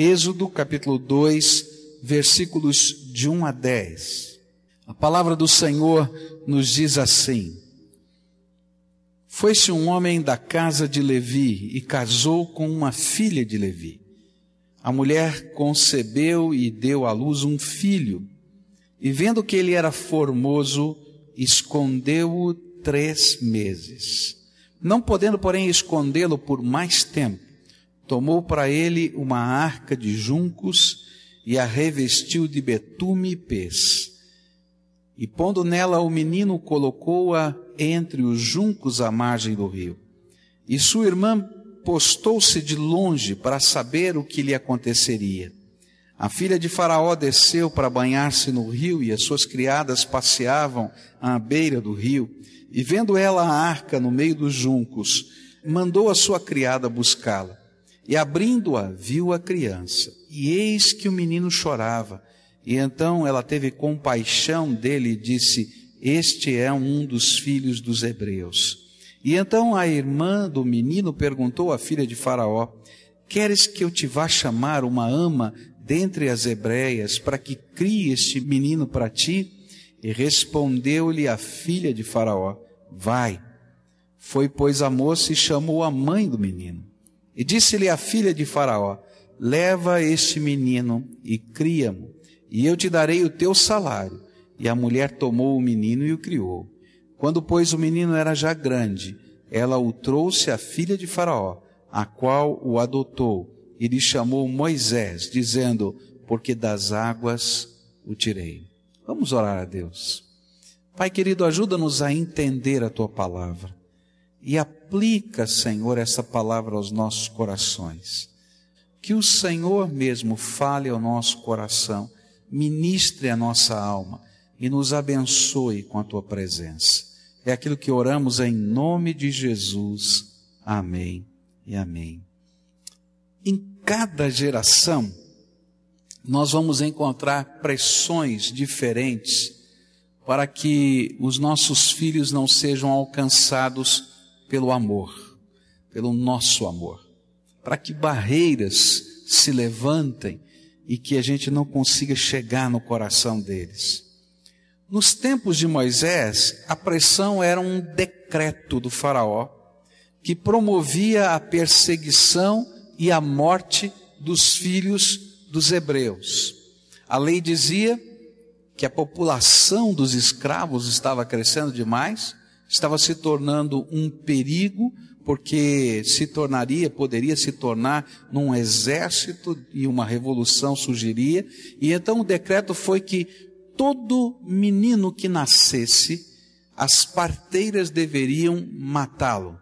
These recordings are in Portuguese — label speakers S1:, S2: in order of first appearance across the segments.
S1: Êxodo capítulo 2, versículos de 1 a 10. A palavra do Senhor nos diz assim: Foi-se um homem da casa de Levi e casou com uma filha de Levi. A mulher concebeu e deu à luz um filho, e vendo que ele era formoso, escondeu-o três meses. Não podendo, porém, escondê-lo por mais tempo, tomou para ele uma arca de juncos e a revestiu de betume e pez. E pondo nela o menino, colocou-a entre os juncos à margem do rio. E sua irmã postou-se de longe para saber o que lhe aconteceria. A filha de Faraó desceu para banhar-se no rio e as suas criadas passeavam à beira do rio. E vendo ela a arca no meio dos juncos, mandou a sua criada buscá-la. E abrindo-a, viu a criança. E eis que o menino chorava. E então ela teve compaixão dele e disse: Este é um dos filhos dos hebreus. E então a irmã do menino perguntou à filha de Faraó: Queres que eu te vá chamar uma ama dentre as hebreias para que crie este menino para ti? E respondeu-lhe a filha de Faraó: Vai. Foi, pois, a moça e chamou a mãe do menino. E disse-lhe a filha de Faraó: Leva este menino e cria-mo, e eu te darei o teu salário. E a mulher tomou o menino e o criou. Quando, pois, o menino era já grande, ela o trouxe à filha de Faraó, a qual o adotou, e lhe chamou Moisés, dizendo: Porque das águas o tirei. Vamos orar a Deus. Pai querido, ajuda-nos a entender a tua palavra e aplica, Senhor, essa palavra aos nossos corações. Que o Senhor mesmo fale ao nosso coração, ministre a nossa alma e nos abençoe com a tua presença. É aquilo que oramos em nome de Jesus. Amém e amém. Em cada geração, nós vamos encontrar pressões diferentes para que os nossos filhos não sejam alcançados pelo amor, pelo nosso amor, para que barreiras se levantem e que a gente não consiga chegar no coração deles. Nos tempos de Moisés, a pressão era um decreto do Faraó que promovia a perseguição e a morte dos filhos dos hebreus. A lei dizia que a população dos escravos estava crescendo demais, estava se tornando um perigo, porque se tornaria, poderia se tornar num exército e uma revolução surgiria. E então o decreto foi que todo menino que nascesse, as parteiras deveriam matá-lo.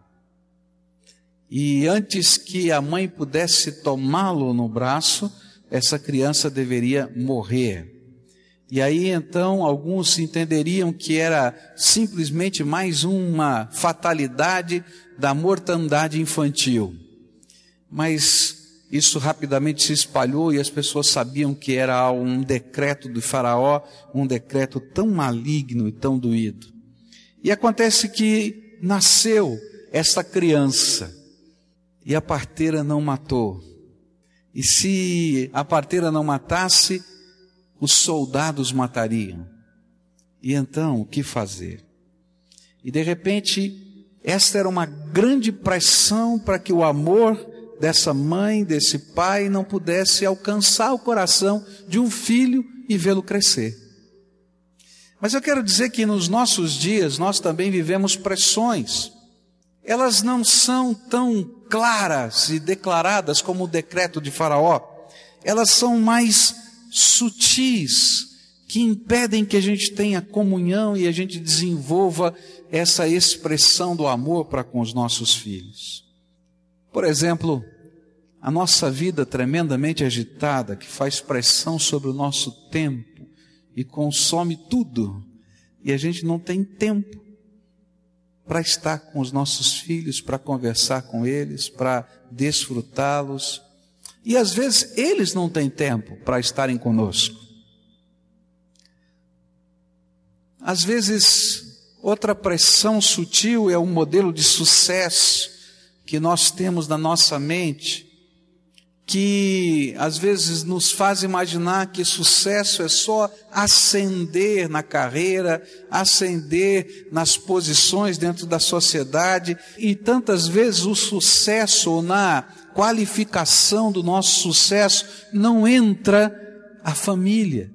S1: E antes que a mãe pudesse tomá-lo no braço, essa criança deveria morrer. E aí então alguns entenderiam que era simplesmente mais uma fatalidade da mortandade infantil. Mas isso rapidamente se espalhou e as pessoas sabiam que era um decreto do Faraó, um decreto tão maligno e tão doído. E acontece que nasceu essa criança e a parteira não matou. E se a parteira não matasse, os soldados matariam. E então, o que fazer? E de repente, esta era uma grande pressão para que o amor dessa mãe, desse pai, não pudesse alcançar o coração de um filho e vê-lo crescer. Mas eu quero dizer que nos nossos dias nós também vivemos pressões. Elas não são tão claras e declaradas como o decreto de Faraó, elas são mais sutis, que impedem que a gente tenha comunhão e a gente desenvolva essa expressão do amor para com os nossos filhos. Por exemplo, a nossa vida tremendamente agitada, que faz pressão sobre o nosso tempo e consome tudo, e a gente não tem tempo para estar com os nossos filhos, para conversar com eles, para desfrutá-los. E às vezes eles não têm tempo para estarem conosco. Às vezes, outra pressão sutil é um modelo de sucesso que nós temos na nossa mente, que às vezes nos faz imaginar que sucesso é só ascender na carreira, ascender nas posições dentro da sociedade, e tantas vezes o sucesso na qualificação do nosso sucesso não entra a família.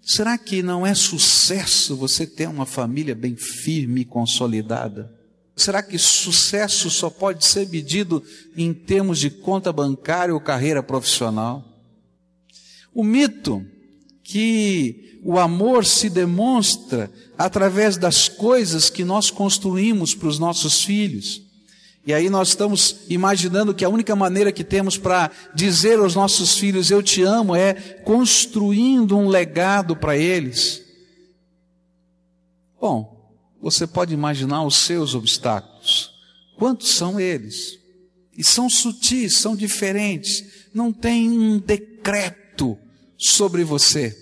S1: Será que não é sucesso você ter uma família bem firme e consolidada? Será que sucesso só pode ser medido em termos de conta bancária ou carreira profissional? O mito que o amor se demonstra através das coisas que nós construímos para os nossos filhos. E aí nós estamos imaginando que a única maneira que temos para dizer aos nossos filhos eu te amo é construindo um legado para eles. Bom, você pode imaginar os seus obstáculos. Quantos são eles? E são sutis, são diferentes, não tem um decreto sobre você,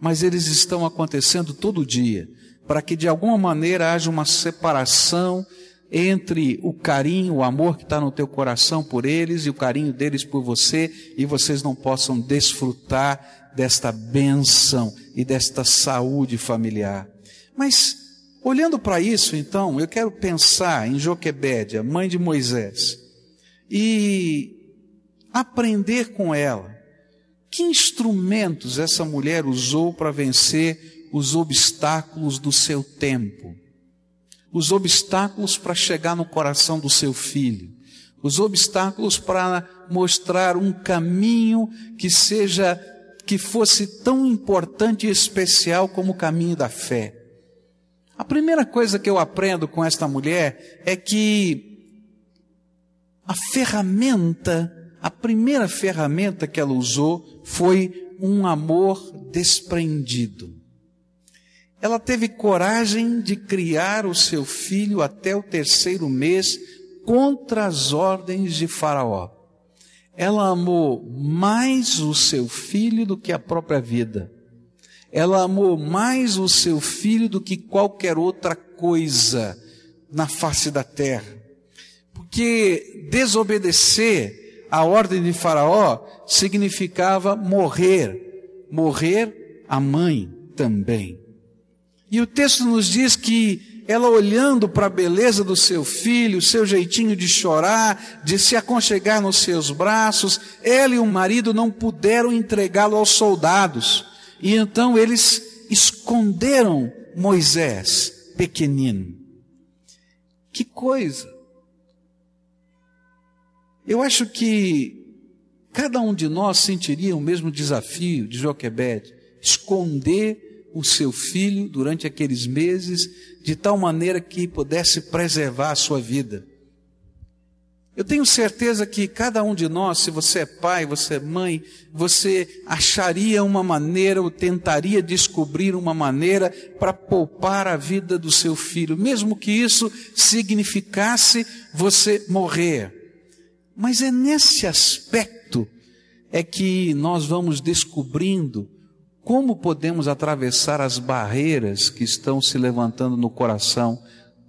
S1: mas eles estão acontecendo todo dia, para que de alguma maneira haja uma separação entre o carinho, o amor que está no teu coração por eles e o carinho deles por você, e vocês não possam desfrutar desta bênção e desta saúde familiar. Mas Olhando para isso, então, eu quero pensar em Joquebédia, mãe de Moisés, e aprender com ela que instrumentos essa mulher usou para vencer os obstáculos do seu tempo, os obstáculos para chegar no coração do seu filho, os obstáculos para mostrar um caminho que seja que fosse tão importante e especial como o caminho da fé. A primeira coisa que eu aprendo com esta mulher é que a ferramenta, a primeira ferramenta que ela usou foi um amor desprendido. Ela teve coragem de criar o seu filho até o terceiro mês contra as ordens de Faraó. Ela amou mais o seu filho do que a própria vida ela amou mais o seu filho do que qualquer outra coisa na face da terra. Porque desobedecer a ordem de Faraó significava morrer, morrer a mãe também. E o texto nos diz que ela olhando para a beleza do seu filho, seu jeitinho de chorar, de se aconchegar nos seus braços, ela e o marido não puderam entregá-lo aos soldados e então eles esconderam Moisés, pequenino. Que coisa! Eu acho que cada um de nós sentiria o mesmo desafio de Joquebed, esconder o seu filho durante aqueles meses, de tal maneira que pudesse preservar a sua vida. Eu tenho certeza que cada um de nós, se você é pai, você é mãe, você acharia uma maneira ou tentaria descobrir uma maneira para poupar a vida do seu filho, mesmo que isso significasse você morrer. Mas é nesse aspecto é que nós vamos descobrindo como podemos atravessar as barreiras que estão se levantando no coração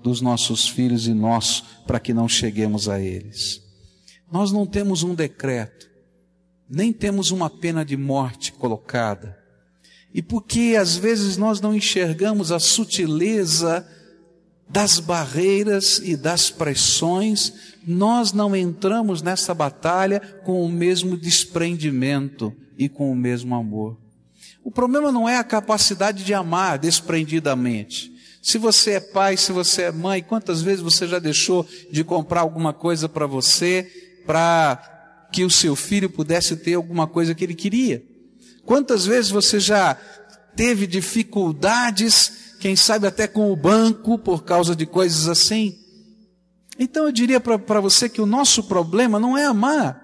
S1: dos nossos filhos e nós, para que não cheguemos a eles. Nós não temos um decreto, nem temos uma pena de morte colocada. E porque às vezes nós não enxergamos a sutileza das barreiras e das pressões, nós não entramos nessa batalha com o mesmo desprendimento e com o mesmo amor. O problema não é a capacidade de amar desprendidamente. Se você é pai, se você é mãe, quantas vezes você já deixou de comprar alguma coisa para você, para que o seu filho pudesse ter alguma coisa que ele queria? Quantas vezes você já teve dificuldades, quem sabe até com o banco, por causa de coisas assim? Então eu diria para você que o nosso problema não é amar,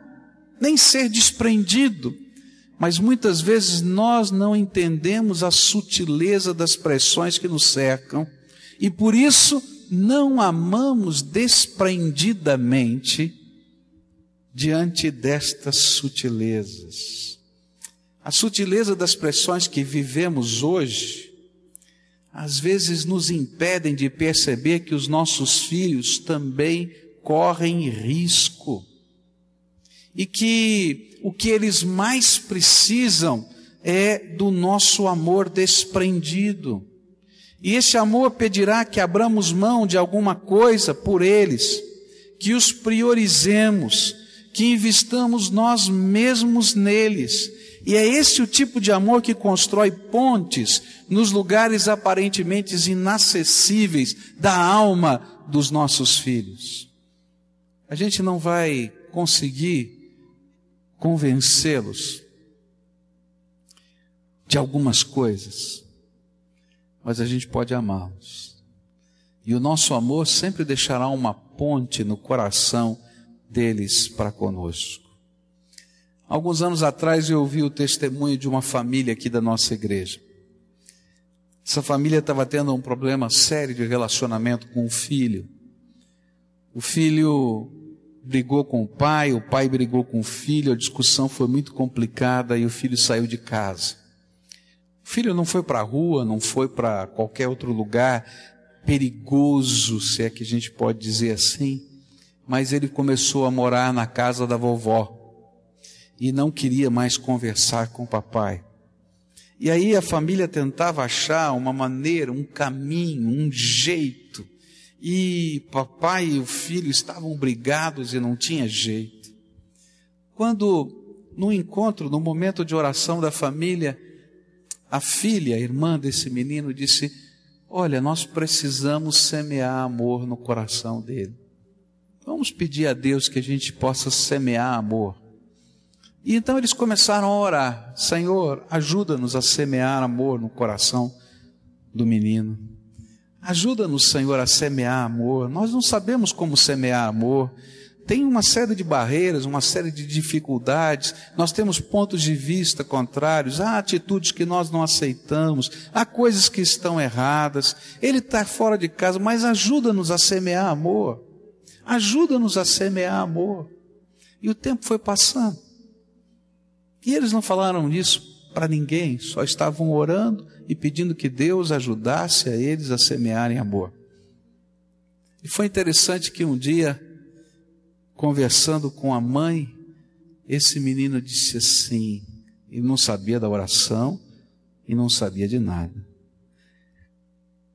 S1: nem ser desprendido, mas muitas vezes nós não entendemos a sutileza das pressões que nos cercam e por isso não amamos desprendidamente diante destas sutilezas. A sutileza das pressões que vivemos hoje, às vezes nos impedem de perceber que os nossos filhos também correm risco e que o que eles mais precisam é do nosso amor desprendido. E esse amor pedirá que abramos mão de alguma coisa por eles, que os priorizemos, que investamos nós mesmos neles. E é esse o tipo de amor que constrói pontes nos lugares aparentemente inacessíveis da alma dos nossos filhos. A gente não vai conseguir convencê-los de algumas coisas, mas a gente pode amá-los. E o nosso amor sempre deixará uma ponte no coração deles para conosco. Alguns anos atrás eu ouvi o testemunho de uma família aqui da nossa igreja. Essa família estava tendo um problema sério de relacionamento com o filho. O filho brigou com o pai, o pai brigou com o filho, a discussão foi muito complicada e o filho saiu de casa. O filho não foi para a rua, não foi para qualquer outro lugar perigoso, se é que a gente pode dizer assim, mas ele começou a morar na casa da vovó e não queria mais conversar com o papai. E aí a família tentava achar uma maneira, um caminho, um jeito. E papai e o filho estavam brigados e não tinha jeito. Quando, no encontro, no momento de oração da família, a filha, a irmã desse menino, disse: Olha, nós precisamos semear amor no coração dele. Vamos pedir a Deus que a gente possa semear amor. E então eles começaram a orar: Senhor, ajuda-nos a semear amor no coração do menino. Ajuda-nos, Senhor, a semear amor. Nós não sabemos como semear amor. Tem uma série de barreiras, uma série de dificuldades. Nós temos pontos de vista contrários. Há atitudes que nós não aceitamos. Há coisas que estão erradas. Ele está fora de casa, mas ajuda-nos a semear amor. Ajuda-nos a semear amor. E o tempo foi passando. E eles não falaram isso para ninguém, só estavam orando e pedindo que Deus ajudasse a eles a semearem amor. E foi interessante que um dia, conversando com a mãe, esse menino disse assim, e não sabia da oração e não sabia de nada.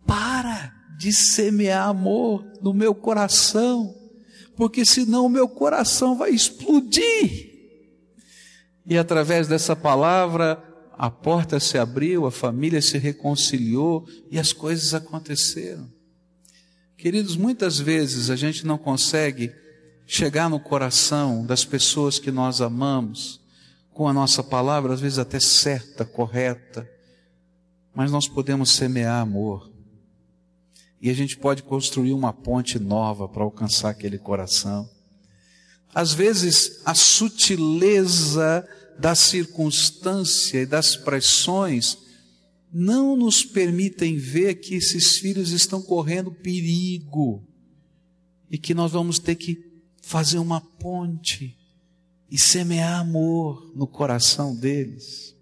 S1: Para de semear amor no meu coração, porque senão o meu coração vai explodir. E através dessa palavra, a porta se abriu, a família se reconciliou e as coisas aconteceram. Queridos, muitas vezes a gente não consegue chegar no coração das pessoas que nós amamos com a nossa palavra, às vezes até certa, correta, mas nós podemos semear amor. E a gente pode construir uma ponte nova para alcançar aquele coração. Às vezes, a sutileza da circunstância e das pressões não nos permitem ver que esses filhos estão correndo perigo e que nós vamos ter que fazer uma ponte e semear amor no coração deles.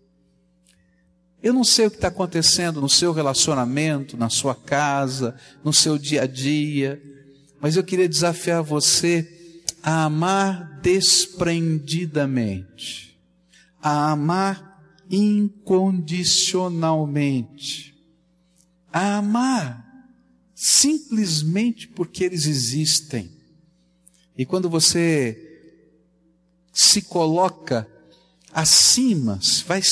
S1: Eu não sei o que está acontecendo no seu relacionamento, na sua casa, no seu dia a dia, mas eu queria desafiar você a amar desprendidamente, a amar incondicionalmente, a amar simplesmente porque eles existem. E quando você se coloca acima, vai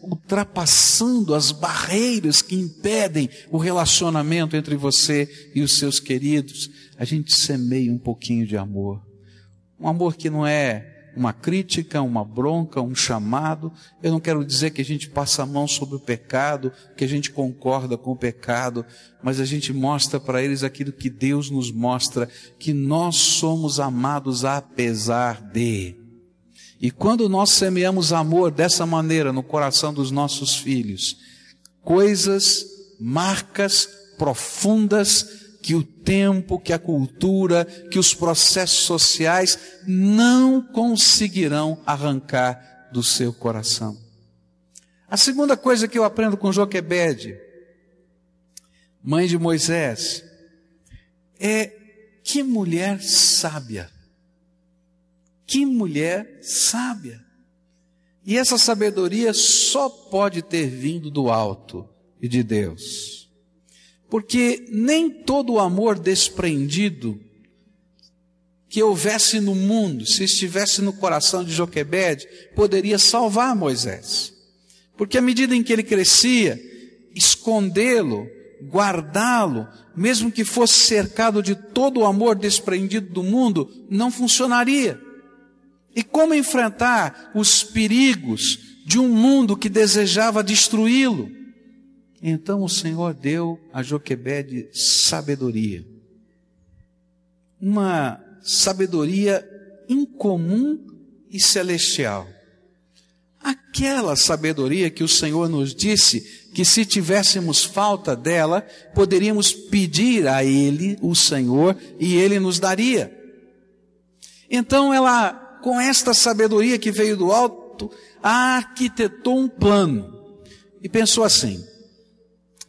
S1: ultrapassando as barreiras que impedem o relacionamento entre você e os seus queridos, a gente semeia um pouquinho de amor. Um amor que não é uma crítica, uma bronca, um chamado. Eu não quero dizer que a gente passa a mão sobre o pecado, que a gente concorda com o pecado, mas a gente mostra para eles aquilo que Deus nos mostra, que nós somos amados apesar de. E quando nós semeamos amor dessa maneira no coração dos nossos filhos, coisas, marcas profundas que o tempo, que a cultura, que os processos sociais não conseguirão arrancar do seu coração. A segunda coisa que eu aprendo com Joquebede, mãe de Moisés, é que mulher sábia, Que mulher sábia! E essa sabedoria só pode ter vindo do alto e de Deus. Porque nem todo o amor desprendido que houvesse no mundo, se estivesse no coração de Joquebede, poderia salvar Moisés. Porque à medida em que ele crescia, escondê-lo, guardá-lo, mesmo que fosse cercado de todo o amor desprendido do mundo, não funcionaria. E como enfrentar os perigos de um mundo que desejava destruí-lo? Então o Senhor deu a Joquebede sabedoria. Uma sabedoria incomum e celestial. Aquela sabedoria que o Senhor nos disse que se tivéssemos falta dela, poderíamos pedir a Ele, o Senhor, e Ele nos daria. Então ela com esta sabedoria que veio do alto, arquitetou um plano e pensou assim: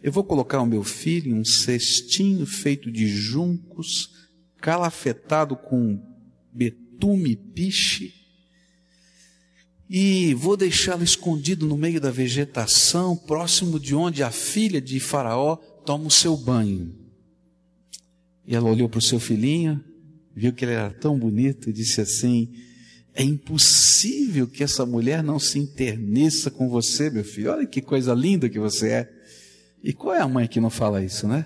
S1: eu vou colocar o meu filho em um cestinho feito de juncos, calafetado com betume piche, e vou deixá-lo escondido no meio da vegetação, próximo de onde a filha de Faraó toma o seu banho. E ela olhou para o seu filhinho, viu que ele era tão bonito e disse assim: é impossível que essa mulher não se interneça com você, meu filho. Olha que coisa linda que você é. E qual é a mãe que não fala isso, né?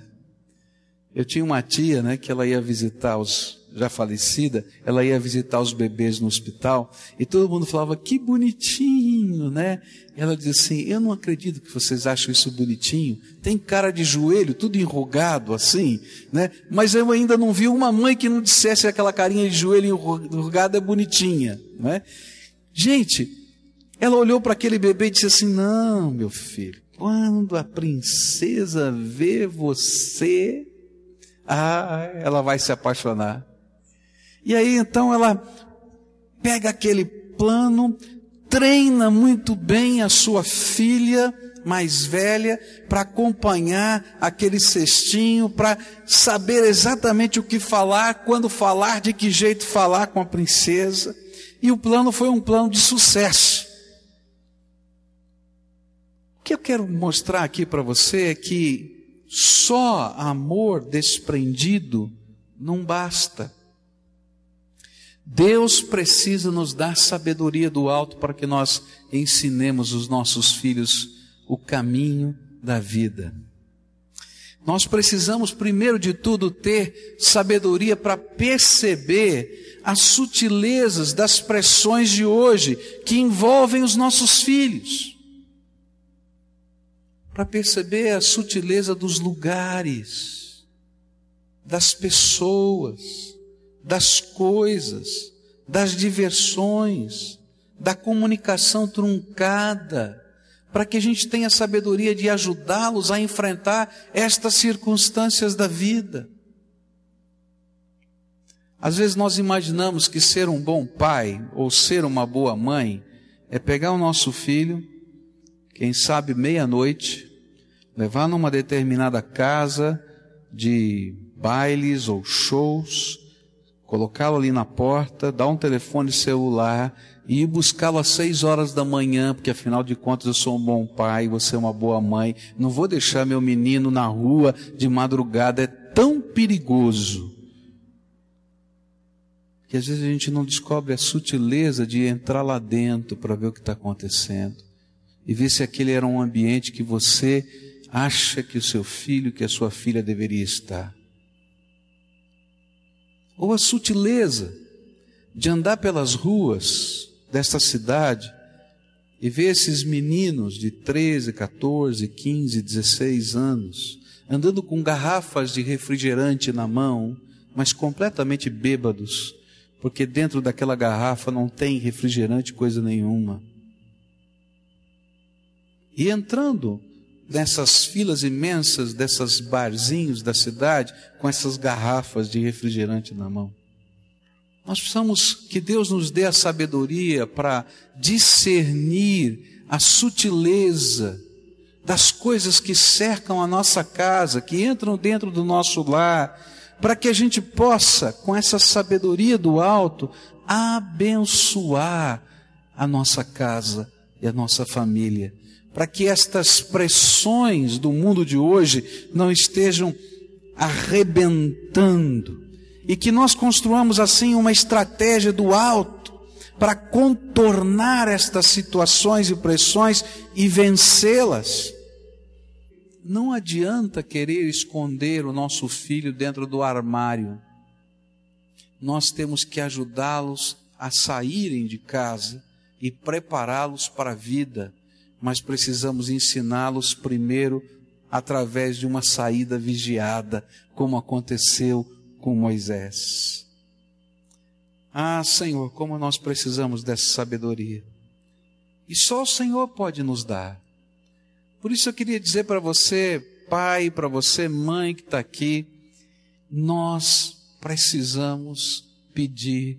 S1: Eu tinha uma tia, né, que ela ia visitar os já falecida, ela ia visitar os bebês no hospital e todo mundo falava, que bonitinho, né? E ela dizia assim, eu não acredito que vocês acham isso bonitinho. Tem cara de joelho, tudo enrugado assim, né? Mas eu ainda não vi uma mãe que não dissesse aquela carinha de joelho enrugado é bonitinha, né? Gente, ela olhou para aquele bebê e disse assim, não, meu filho, quando a princesa vê você, ah, ela vai se apaixonar. E aí então ela pega aquele plano, treina muito bem a sua filha mais velha para acompanhar aquele cestinho, para saber exatamente o que falar, quando falar, de que jeito falar com a princesa. E o plano foi um plano de sucesso. Que eu quero mostrar aqui para você é que só amor desprendido não basta. Deus precisa nos dar sabedoria do alto para que nós ensinemos os nossos filhos o caminho da vida. Nós precisamos, primeiro de tudo, ter sabedoria para perceber as sutilezas das pressões de hoje que envolvem os nossos filhos. Para perceber a sutileza dos lugares, das pessoas, das coisas, das diversões, da comunicação truncada, para que a gente tenha sabedoria de ajudá-los a enfrentar estas circunstâncias da vida. Às vezes nós imaginamos que ser um bom pai ou ser uma boa mãe é pegar o nosso filho, quem sabe meia-noite, levar numa determinada casa de bailes ou shows, colocá-lo ali na porta, dar um telefone celular e ir buscá-lo às seis horas da manhã, porque afinal de contas eu sou um bom pai, você é uma boa mãe. Não vou deixar meu menino na rua de madrugada, é tão perigoso. Que às vezes a gente não descobre a sutileza de entrar lá dentro para ver o que está acontecendo e ver se aquele era um ambiente que você acha que o seu filho, que a sua filha deveria estar ou a sutileza de andar pelas ruas desta cidade e ver esses meninos de 13, 14, 15, 16 anos andando com garrafas de refrigerante na mão, mas completamente bêbados, porque dentro daquela garrafa não tem refrigerante coisa nenhuma. E entrando nessas filas imensas dessas barzinhos da cidade com essas garrafas de refrigerante na mão. Nós precisamos que Deus nos dê a sabedoria para discernir a sutileza das coisas que cercam a nossa casa, que entram dentro do nosso lar, para que a gente possa, com essa sabedoria do alto, abençoar a nossa casa e a nossa família, para que estas pressões do mundo de hoje não estejam arrebentando e que nós construamos assim uma estratégia do alto para contornar estas situações e pressões e vencê-las. Não adianta querer esconder o nosso filho dentro do armário. Nós temos que ajudá-los a saírem de casa e prepará-los para a vida, mas precisamos ensiná-los primeiro através de uma saída vigiada, como aconteceu com Moisés. Ah, Senhor, como nós precisamos dessa sabedoria. E só o Senhor pode nos dar. Por isso eu queria dizer para você, pai, para você, mãe que está aqui, nós precisamos pedir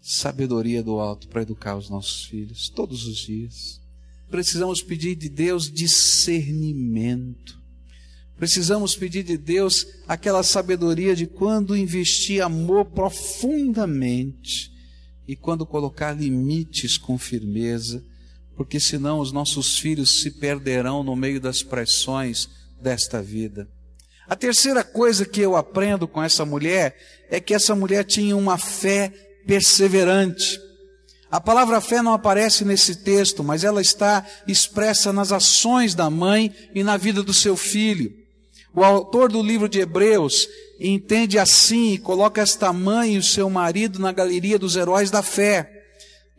S1: sabedoria do alto para educar os nossos filhos todos os dias. Precisamos pedir de Deus discernimento. Precisamos pedir de Deus aquela sabedoria de quando investir amor profundamente e quando colocar limites com firmeza porque senão os nossos filhos se perderão no meio das pressões desta vida. A terceira coisa que eu aprendo com essa mulher é que essa mulher tinha uma fé perseverante. A palavra fé não aparece nesse texto, mas ela está expressa nas ações da mãe e na vida do seu filho. O autor do livro de Hebreus entende assim e coloca esta mãe e o seu marido na galeria dos heróis da fé.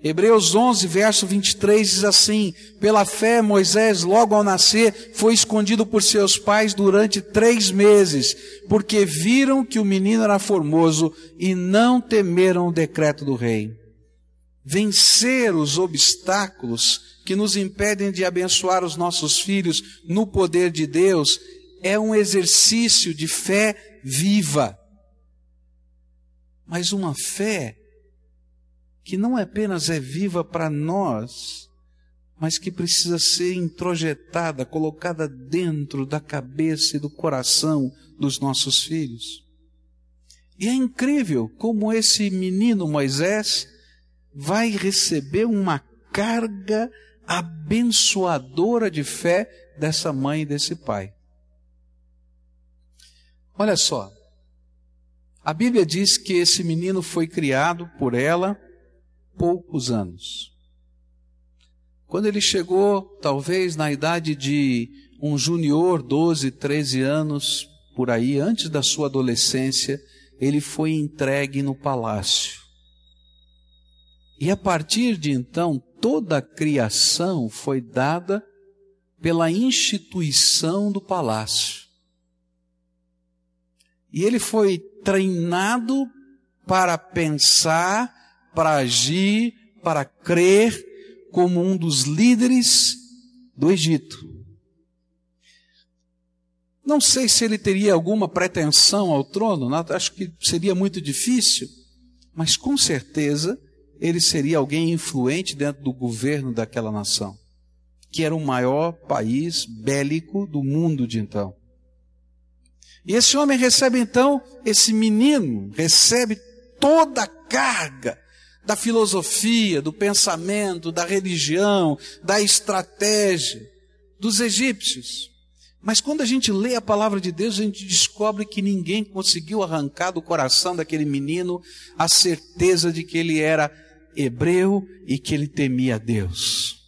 S1: Hebreus 11, verso 23 diz assim: Pela fé, Moisés, logo ao nascer, foi escondido por seus pais durante três meses, porque viram que o menino era formoso e não temeram o decreto do rei. Vencer os obstáculos que nos impedem de abençoar os nossos filhos no poder de Deus é um exercício de fé viva. Mas uma fé que não apenas é viva para nós, mas que precisa ser introjetada, colocada dentro da cabeça e do coração dos nossos filhos. E é incrível como esse menino Moisés vai receber uma carga abençoadora de fé dessa mãe e desse pai. Olha só, a Bíblia diz que esse menino foi criado por ela poucos anos. Quando ele chegou, talvez na idade de um junior, 12, 13 anos, por aí, antes da sua adolescência, ele foi entregue no palácio. E a partir de então, toda a criação foi dada pela instituição do palácio. E ele foi treinado para pensar para agir, para crer como um dos líderes do Egito. Não sei se ele teria alguma pretensão ao trono, acho que seria muito difícil, mas com certeza ele seria alguém influente dentro do governo daquela nação, que era o maior país bélico do mundo de então. E esse homem recebe então, esse menino recebe toda a carga da filosofia, do pensamento, da religião, da estratégia dos egípcios. Mas quando a gente lê a palavra de Deus, a gente descobre que ninguém conseguiu arrancar do coração daquele menino a certeza de que ele era hebreu e que ele temia Deus.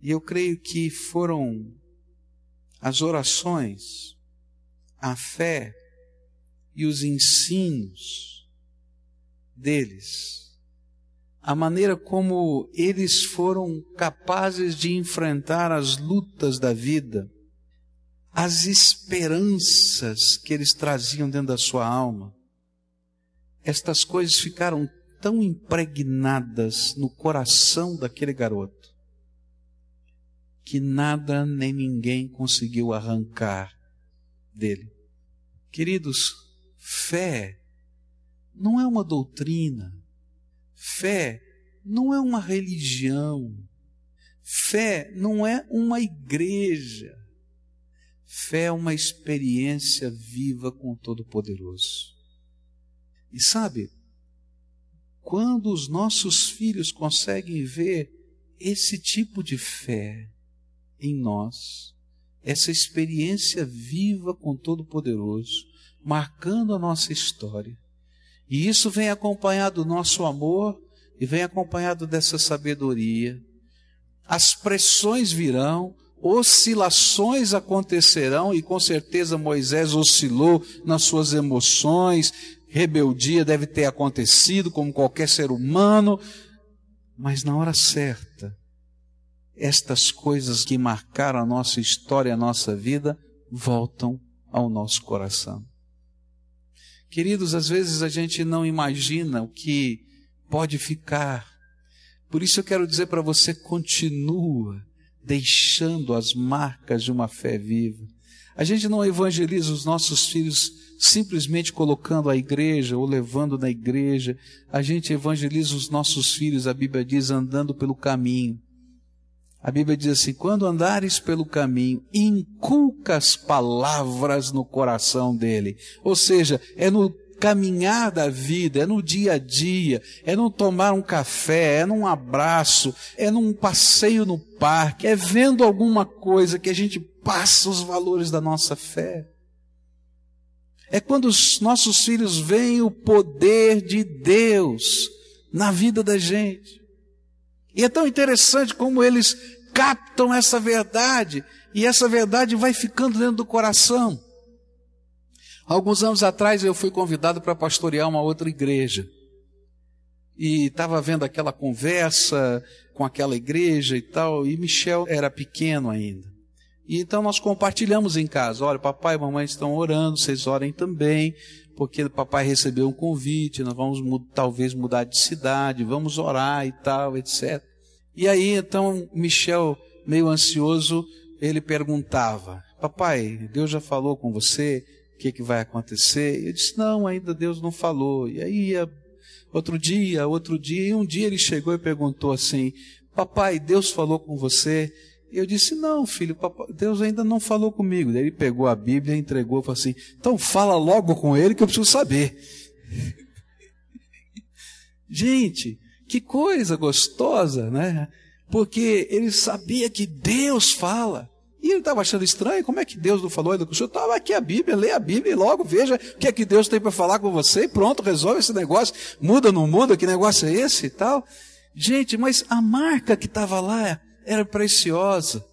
S1: E eu creio que foram as orações, a fé e os ensinos deles, a maneira como eles foram capazes de enfrentar as lutas da vida, as esperanças que eles traziam dentro da sua alma, estas coisas ficaram tão impregnadas no coração daquele garoto que nada nem ninguém conseguiu arrancar dele. Queridos, fé não é uma doutrina. Fé não é uma religião. Fé não é uma igreja. Fé é uma experiência viva com o Todo-Poderoso. E sabe, quando os nossos filhos conseguem ver esse tipo de fé em nós, essa experiência viva com Todo-Poderoso, marcando a nossa história, e isso vem acompanhado do nosso amor e vem acompanhado dessa sabedoria. As pressões virão, oscilações acontecerão, e com certeza Moisés oscilou nas suas emoções, rebeldia deve ter acontecido, como qualquer ser humano, mas na hora certa, estas coisas que marcaram a nossa história, a nossa vida, voltam ao nosso coração. Queridos, às vezes a gente não imagina o que pode ficar. Por isso eu quero dizer para você: continua deixando as marcas de uma fé viva. A gente não evangeliza os nossos filhos simplesmente colocando a igreja ou levando na igreja. A gente evangeliza os nossos filhos, a Bíblia diz, andando pelo caminho. A Bíblia diz assim: quando andares pelo caminho, inculca as palavras no coração dele. Ou seja, é no caminhar da vida, é no dia a dia, é no tomar um café, é num abraço, é num passeio no parque, é vendo alguma coisa que a gente passa os valores da nossa fé. É quando os nossos filhos veem o poder de Deus na vida da gente. E é tão interessante como eles captam essa verdade, e essa verdade vai ficando dentro do coração. Alguns anos atrás eu fui convidado para pastorear uma outra igreja. E estava vendo aquela conversa com aquela igreja e tal, e Michel era pequeno ainda. E então nós compartilhamos em casa: olha, papai e mamãe estão orando, vocês orem também, porque papai recebeu um convite, nós vamos talvez mudar de cidade, vamos orar e tal, etc. E aí então Michel, meio ansioso, ele perguntava: Papai, Deus já falou com você? que, que vai acontecer? Eu disse, não, ainda Deus não falou. E aí, outro dia, outro dia, e um dia ele chegou e perguntou assim, papai, Deus falou com você? Eu disse, não, filho, papai, Deus ainda não falou comigo. Daí ele pegou a Bíblia, entregou e falou assim, então fala logo com ele que eu preciso saber. Gente, que coisa gostosa, né? Porque ele sabia que Deus fala. E ele estava achando estranho, como é que Deus não falou ainda com o senhor? Estava aqui a Bíblia, lê a Bíblia e logo veja o que é que Deus tem para falar com você e pronto, resolve esse negócio. Muda, não muda, que negócio é esse e tal. Gente, mas a marca que estava lá era preciosa.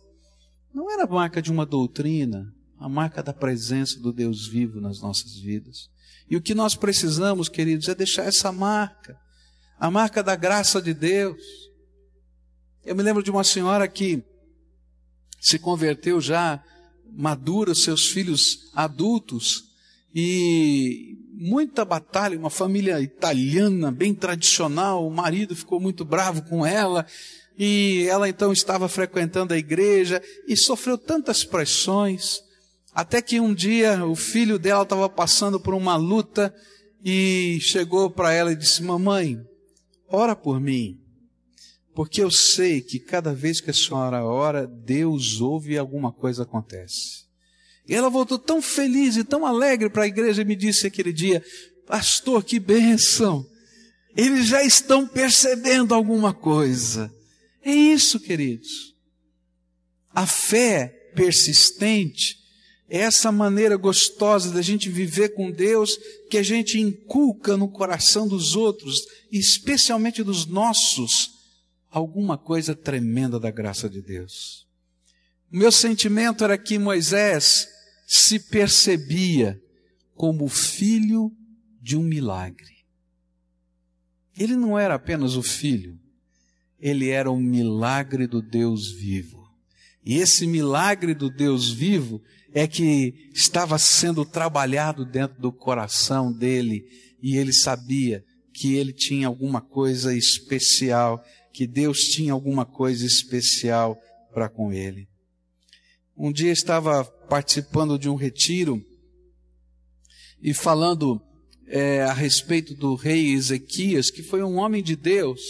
S1: Não era a marca de uma doutrina, a marca da presença do Deus vivo nas nossas vidas. E o que nós precisamos, queridos, é deixar essa marca, a marca da graça de Deus. Eu me lembro de uma senhora que se converteu já madura, seus filhos adultos, e muita batalha, uma família italiana, bem tradicional, o marido ficou muito bravo com ela, e ela então estava frequentando a igreja e sofreu tantas pressões, até que um dia o filho dela estava passando por uma luta e chegou para ela e disse: Mamãe, ora por mim porque eu sei que cada vez que a senhora ora, Deus ouve e alguma coisa acontece. E ela voltou tão feliz e tão alegre para a igreja e me disse aquele dia: Pastor, que bênção! Eles já estão percebendo alguma coisa. É isso, queridos. A fé persistente é essa maneira gostosa da gente viver com Deus que a gente inculca no coração dos outros, especialmente dos nossos alguma coisa tremenda da graça de Deus. O meu sentimento era que Moisés se percebia como filho de um milagre. Ele não era apenas o filho, ele era um milagre do Deus vivo. E esse milagre do Deus vivo é que estava sendo trabalhado dentro do coração dele, e ele sabia que ele tinha alguma coisa especial que Deus tinha alguma coisa especial para com ele. Um dia estava participando de um retiro e falando é, a respeito do rei Ezequias, que foi um homem de Deus,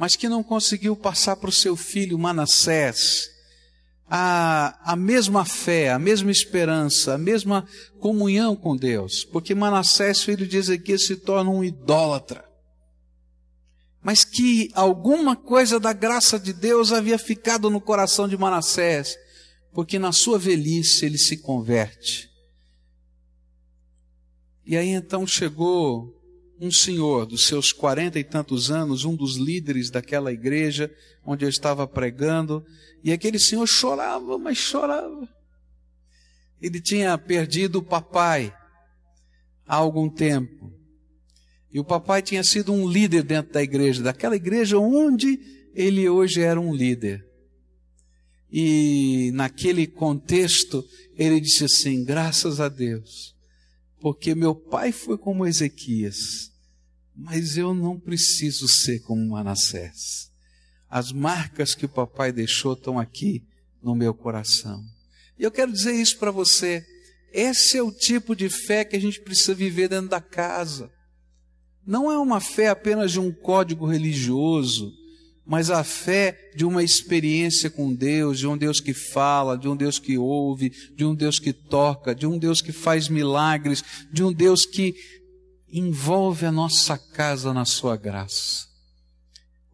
S1: mas que não conseguiu passar para o seu filho Manassés a, a mesma fé, a mesma esperança, a mesma comunhão com Deus, porque Manassés, filho de Ezequias, se torna um idólatra. Mas que alguma coisa da graça de Deus havia ficado no coração de Manassés, porque na sua velhice ele se converte. E aí então chegou um senhor dos seus quarenta e tantos anos, um dos líderes daquela igreja onde eu estava pregando, e aquele senhor chorava, mas chorava. Ele tinha perdido o papai há algum tempo. E o papai tinha sido um líder dentro da igreja, daquela igreja onde ele hoje era um líder. E naquele contexto, ele disse assim: graças a Deus, porque meu pai foi como Ezequias, mas eu não preciso ser como Manassés. As marcas que o papai deixou estão aqui no meu coração. E eu quero dizer isso para você. Esse é o tipo de fé que a gente precisa viver dentro da casa. Não é uma fé apenas de um código religioso, mas a fé de uma experiência com Deus, de um Deus que fala, de um Deus que ouve, de um Deus que toca, de um Deus que faz milagres, de um Deus que envolve a nossa casa na sua graça.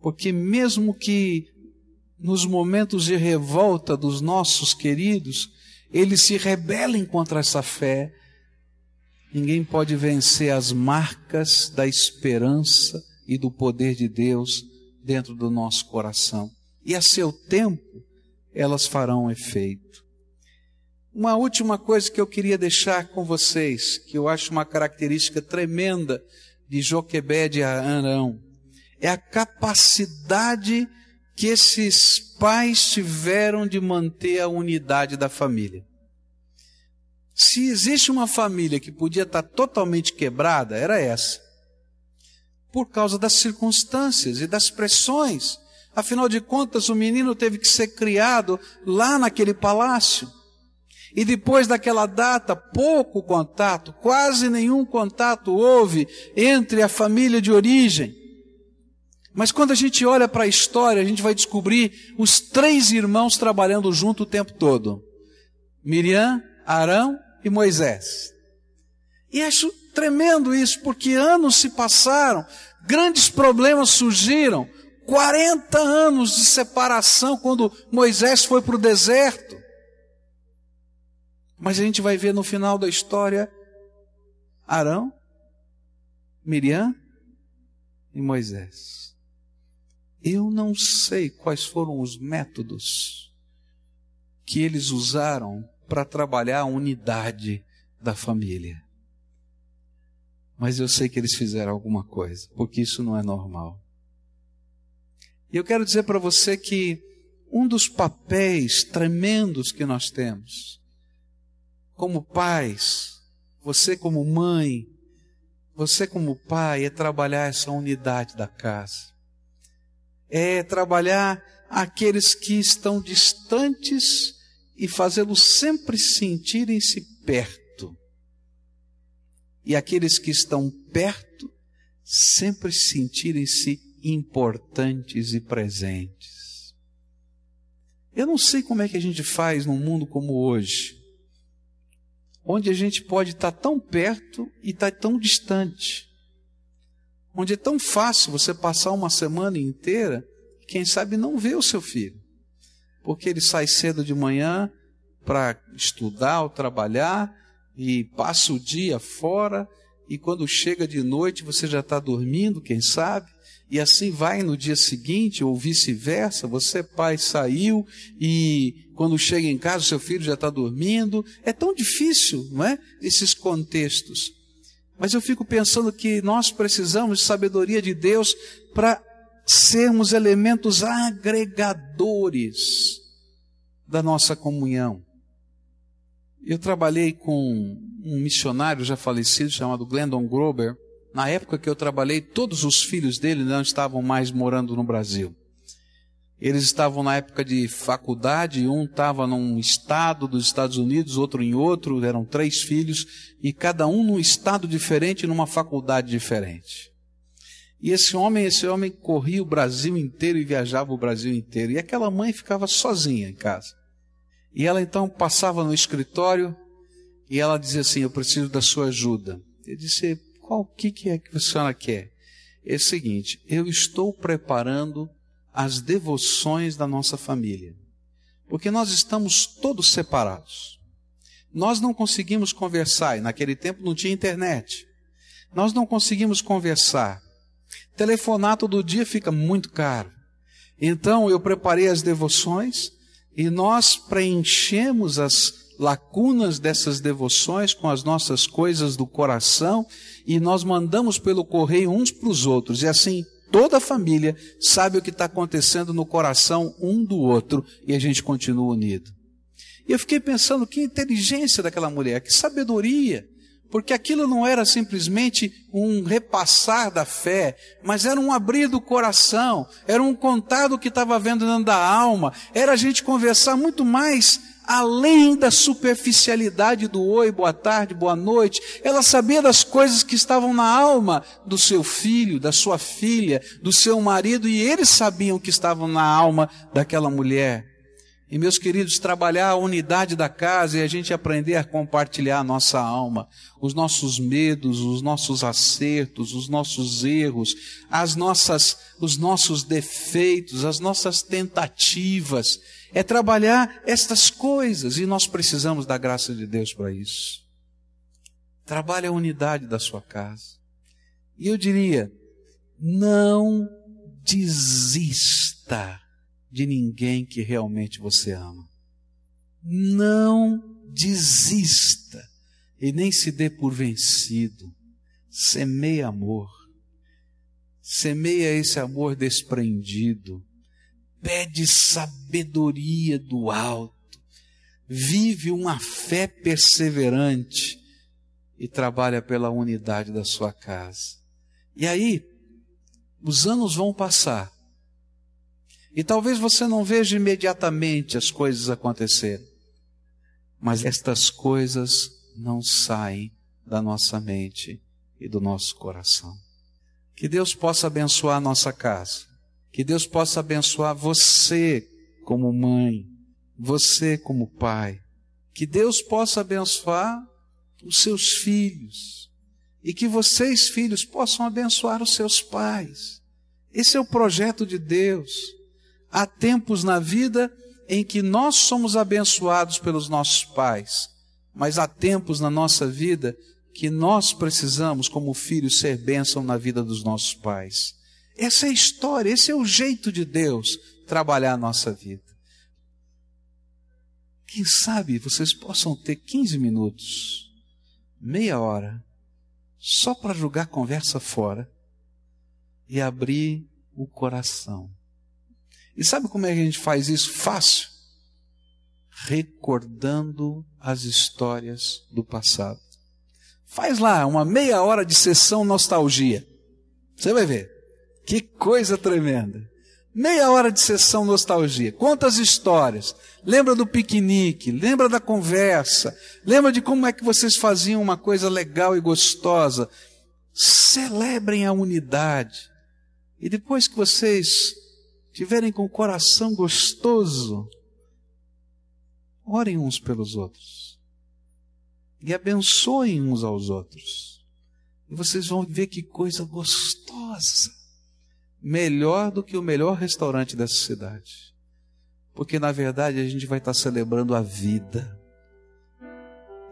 S1: Porque mesmo que nos momentos de revolta dos nossos queridos, eles se rebelem contra essa fé, ninguém pode vencer as marcas da esperança e do poder de Deus dentro do nosso coração. E a seu tempo, elas farão efeito. Uma última coisa que eu queria deixar com vocês, que eu acho uma característica tremenda de Joquebed e Arão, é a capacidade que esses pais tiveram de manter a unidade da família. Se existe uma família que podia estar totalmente quebrada, era essa. Por causa das circunstâncias e das pressões. Afinal de contas, o menino teve que ser criado lá naquele palácio. E depois daquela data, pouco contato, quase nenhum contato houve entre a família de origem. Mas quando a gente olha para a história, a gente vai descobrir os três irmãos trabalhando junto o tempo todo: Miriam, Arão e Moisés. E acho tremendo isso, porque anos se passaram, grandes problemas surgiram, 40 anos de separação quando Moisés foi para o deserto. Mas a gente vai ver no final da história Arão, Miriam e Moisés. Eu não sei quais foram os métodos que eles usaram para trabalhar a unidade da família. Mas eu sei que eles fizeram alguma coisa, porque isso não é normal. E eu quero dizer para você que um dos papéis tremendos que nós temos como pais, você como mãe, você como pai, é trabalhar essa unidade da casa. É trabalhar aqueles que estão distantes e fazê-los sempre sentirem-se perto. E aqueles que estão perto sempre sentirem-se importantes e presentes. Eu não sei como é que a gente faz num mundo como hoje onde a gente pode estar tão perto e estar tão distante. Onde é tão fácil você passar uma semana inteira, quem sabe não ver o seu filho. Porque ele sai cedo de manhã para estudar ou trabalhar e passa o dia fora e quando chega de noite você já está dormindo, quem sabe? E assim vai no dia seguinte, ou vice-versa, você, pai, saiu e quando chega em casa, seu filho já está dormindo. É tão difícil, não é? Esses contextos. Mas eu fico pensando que nós precisamos de sabedoria de Deus para sermos elementos agregadores da nossa comunhão. Eu trabalhei com um missionário já falecido chamado Glendon Grober na época que eu trabalhei, todos os filhos dele não estavam mais morando no Brasil. Eles estavam na época de faculdade, um estava num estado dos Estados Unidos, outro em outro, eram três filhos, e cada um num estado diferente, numa faculdade diferente. E esse homem, esse homem corria o Brasil inteiro e viajava o Brasil inteiro. E aquela mãe ficava sozinha em casa. E ela então passava no escritório e ela dizia assim: Eu preciso da sua ajuda. Eu disse: Qual que, que é que a senhora quer? É o seguinte: eu estou preparando as devoções da nossa família, porque nós estamos todos separados. Nós não conseguimos conversar, e naquele tempo não tinha internet. Nós não conseguimos conversar. Telefonar todo dia fica muito caro. Então eu preparei as devoções e nós preenchemos as lacunas dessas devoções com as nossas coisas do coração e nós mandamos pelo correio uns para os outros. E assim toda a família sabe o que está acontecendo no coração um do outro e a gente continua unido. E eu fiquei pensando que inteligência daquela mulher, que sabedoria porque aquilo não era simplesmente um repassar da fé, mas era um abrir do coração, era um contar do que estava vendo dentro da alma, era a gente conversar muito mais além da superficialidade do oi, boa tarde, boa noite. Ela sabia das coisas que estavam na alma do seu filho, da sua filha, do seu marido, e eles sabiam que estavam na alma daquela mulher. E meus queridos, trabalhar a unidade da casa e a gente aprender a compartilhar a nossa alma, os nossos medos, os nossos acertos, os nossos erros, as nossas, os nossos defeitos, as nossas tentativas, é trabalhar estas coisas e nós precisamos da graça de Deus para isso. Trabalhe a unidade da sua casa. E eu diria, não desista de ninguém que realmente você ama. Não desista e nem se dê por vencido. Semeia amor. Semeia esse amor desprendido. Pede sabedoria do alto. Vive uma fé perseverante e trabalha pela unidade da sua casa. E aí, os anos vão passar e talvez você não veja imediatamente as coisas acontecerem, mas estas coisas não saem da nossa mente e do nosso coração. Que Deus possa abençoar a nossa casa, que Deus possa abençoar você como mãe, você como pai, que Deus possa abençoar os seus filhos e que vocês, filhos, possam abençoar os seus pais. Esse é o projeto de Deus. Há tempos na vida em que nós somos abençoados pelos nossos pais, mas há tempos na nossa vida que nós precisamos, como filhos, ser bênção na vida dos nossos pais. Essa é a história, esse é o jeito de Deus trabalhar a nossa vida. Quem sabe vocês possam ter 15 minutos, meia hora, só para jogar conversa fora e abrir o coração e sabe como é que a gente faz isso? Fácil. Recordando as histórias do passado. Faz lá uma meia hora de sessão nostalgia. Você vai ver. Que coisa tremenda. Meia hora de sessão nostalgia. Quantas histórias. Lembra do piquenique, lembra da conversa, lembra de como é que vocês faziam uma coisa legal e gostosa. Celebrem a unidade. E depois que vocês tiverem com o coração gostoso, orem uns pelos outros e abençoem uns aos outros. E vocês vão ver que coisa gostosa. Melhor do que o melhor restaurante dessa cidade. Porque na verdade a gente vai estar celebrando a vida.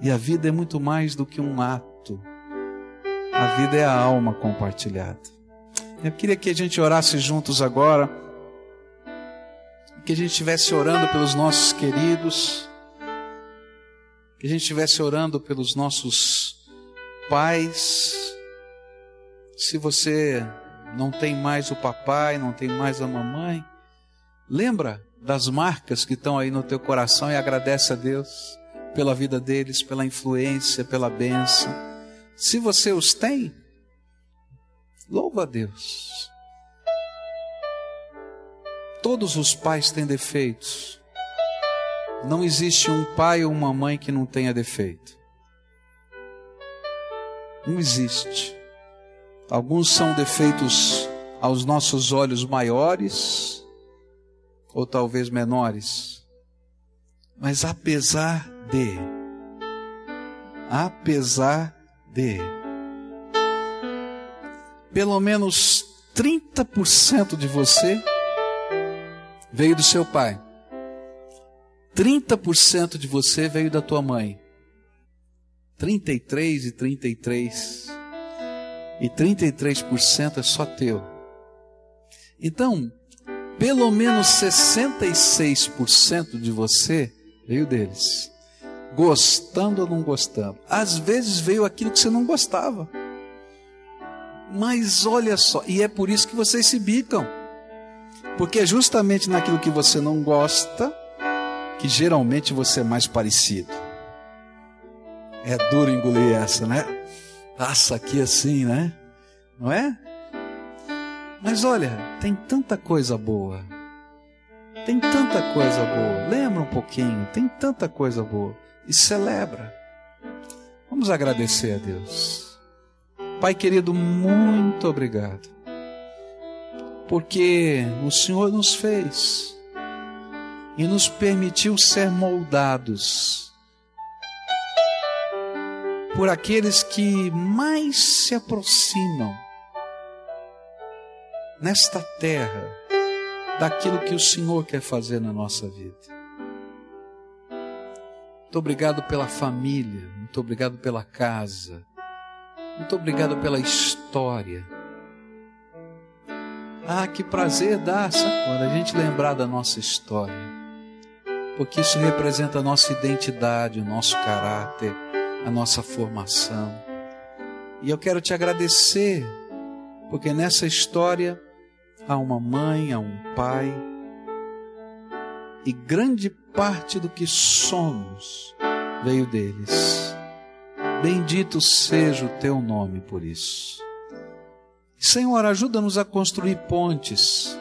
S1: E a vida é muito mais do que um ato. A vida é a alma compartilhada. Eu queria que a gente orasse juntos agora que a gente estivesse orando pelos nossos queridos, que a gente estivesse orando pelos nossos pais. Se você não tem mais o papai, não tem mais a mamãe, lembra das marcas que estão aí no teu coração e agradece a Deus pela vida deles, pela influência, pela bênção. Se você os tem, louva a Deus. Todos os pais têm defeitos. Não existe um pai ou uma mãe que não tenha defeito. Não existe. Alguns são defeitos aos nossos olhos maiores, ou talvez menores. Mas apesar de, apesar de, pelo menos 30% de você veio do seu pai. 30% de você veio da tua mãe. 33 e 33. E 33% é só teu. Então, pelo menos 66% de você veio deles. Gostando ou não gostando. Às vezes veio aquilo que você não gostava. Mas olha só, e é por isso que vocês se bicam. Porque é justamente naquilo que você não gosta que geralmente você é mais parecido. É duro engolir essa, né? Passa aqui assim, né? Não é? Mas olha, tem tanta coisa boa. Tem tanta coisa boa. Lembra um pouquinho, tem tanta coisa boa. E celebra. Vamos agradecer a Deus. Pai querido, muito obrigado. Porque o Senhor nos fez e nos permitiu ser moldados por aqueles que mais se aproximam nesta terra daquilo que o Senhor quer fazer na nossa vida. Muito obrigado pela família, muito obrigado pela casa, muito obrigado pela história. Ah, que prazer dá, sabe, quando a gente lembrar da nossa história, porque isso representa a nossa identidade, o nosso caráter, a nossa formação. E eu quero te agradecer, porque nessa história há uma mãe, há um pai, e grande parte do que somos veio deles. Bendito seja o teu nome por isso. Senhor, ajuda-nos a construir pontes,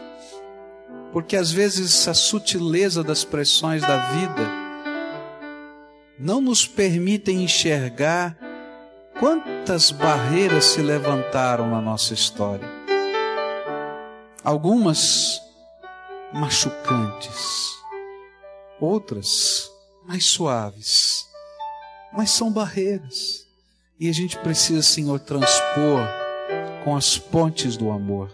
S1: porque às vezes a sutileza das pressões da vida não nos permitem enxergar quantas barreiras se levantaram na nossa história. Algumas machucantes, outras mais suaves, mas são barreiras. E a gente precisa, Senhor, transpor com as pontes do amor.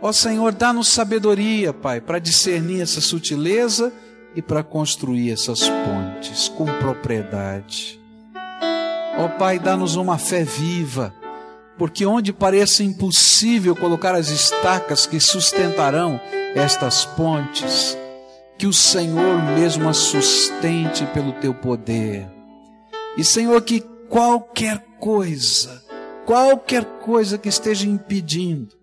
S1: Ó Senhor, dá-nos sabedoria, Pai, para discernir essa sutileza e para construir essas pontes com propriedade. Ó Pai, dá-nos uma fé viva, porque onde pareça impossível colocar as estacas que sustentarão estas pontes, que o Senhor mesmo as sustente pelo teu poder. E Senhor, que qualquer coisa, qualquer coisa que esteja impedindo,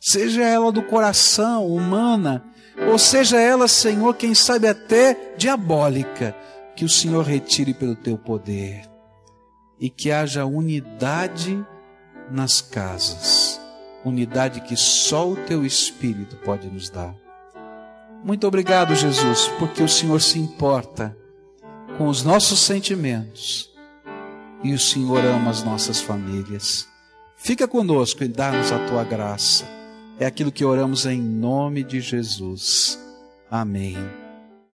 S1: seja ela do coração, humana, ou seja ela, Senhor, quem sabe até diabólica, que o Senhor retire pelo teu poder e que haja unidade nas casas, unidade que só o teu Espírito pode nos dar. Muito obrigado, Jesus, porque o Senhor se importa com os nossos sentimentos e o Senhor ama as nossas famílias. Fica conosco e dá-nos a tua graça é aquilo que oramos em nome de Jesus. Amém.